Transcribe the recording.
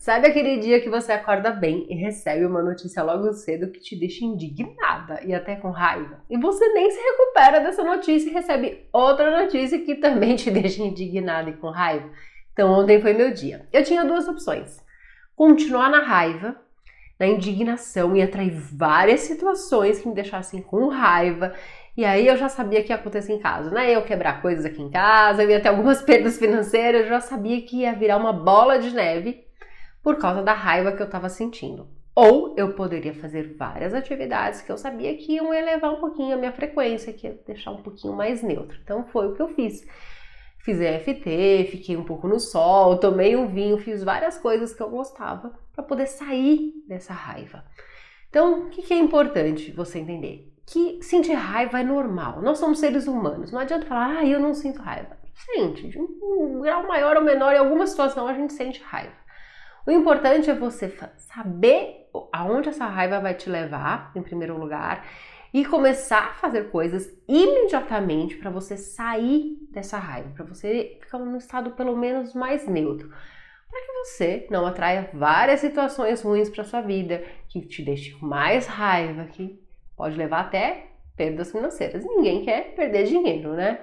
Sabe aquele dia que você acorda bem e recebe uma notícia logo cedo que te deixa indignada e até com raiva? E você nem se recupera dessa notícia e recebe outra notícia que também te deixa indignada e com raiva? Então, ontem foi meu dia. Eu tinha duas opções: continuar na raiva, na indignação e atrair várias situações que me deixassem com raiva. E aí eu já sabia que ia acontecer em casa, né? Eu quebrar coisas aqui em casa, eu ia ter algumas perdas financeiras, eu já sabia que ia virar uma bola de neve por causa da raiva que eu estava sentindo. Ou eu poderia fazer várias atividades que eu sabia que iam elevar um pouquinho a minha frequência, que ia deixar um pouquinho mais neutro. Então foi o que eu fiz. Fiz EFT, fiquei um pouco no sol, tomei um vinho, fiz várias coisas que eu gostava para poder sair dessa raiva. Então, o que é importante você entender? Que sentir raiva é normal. Nós somos seres humanos. Não adianta falar, ah, eu não sinto raiva. Sente, de um grau maior ou menor, em alguma situação a gente sente raiva. O importante é você saber aonde essa raiva vai te levar, em primeiro lugar, e começar a fazer coisas imediatamente para você sair dessa raiva, para você ficar num estado pelo menos mais neutro, para que você não atraia várias situações ruins para sua vida, que te deixe mais raiva, que pode levar até perdas financeiras. Ninguém quer perder dinheiro, né?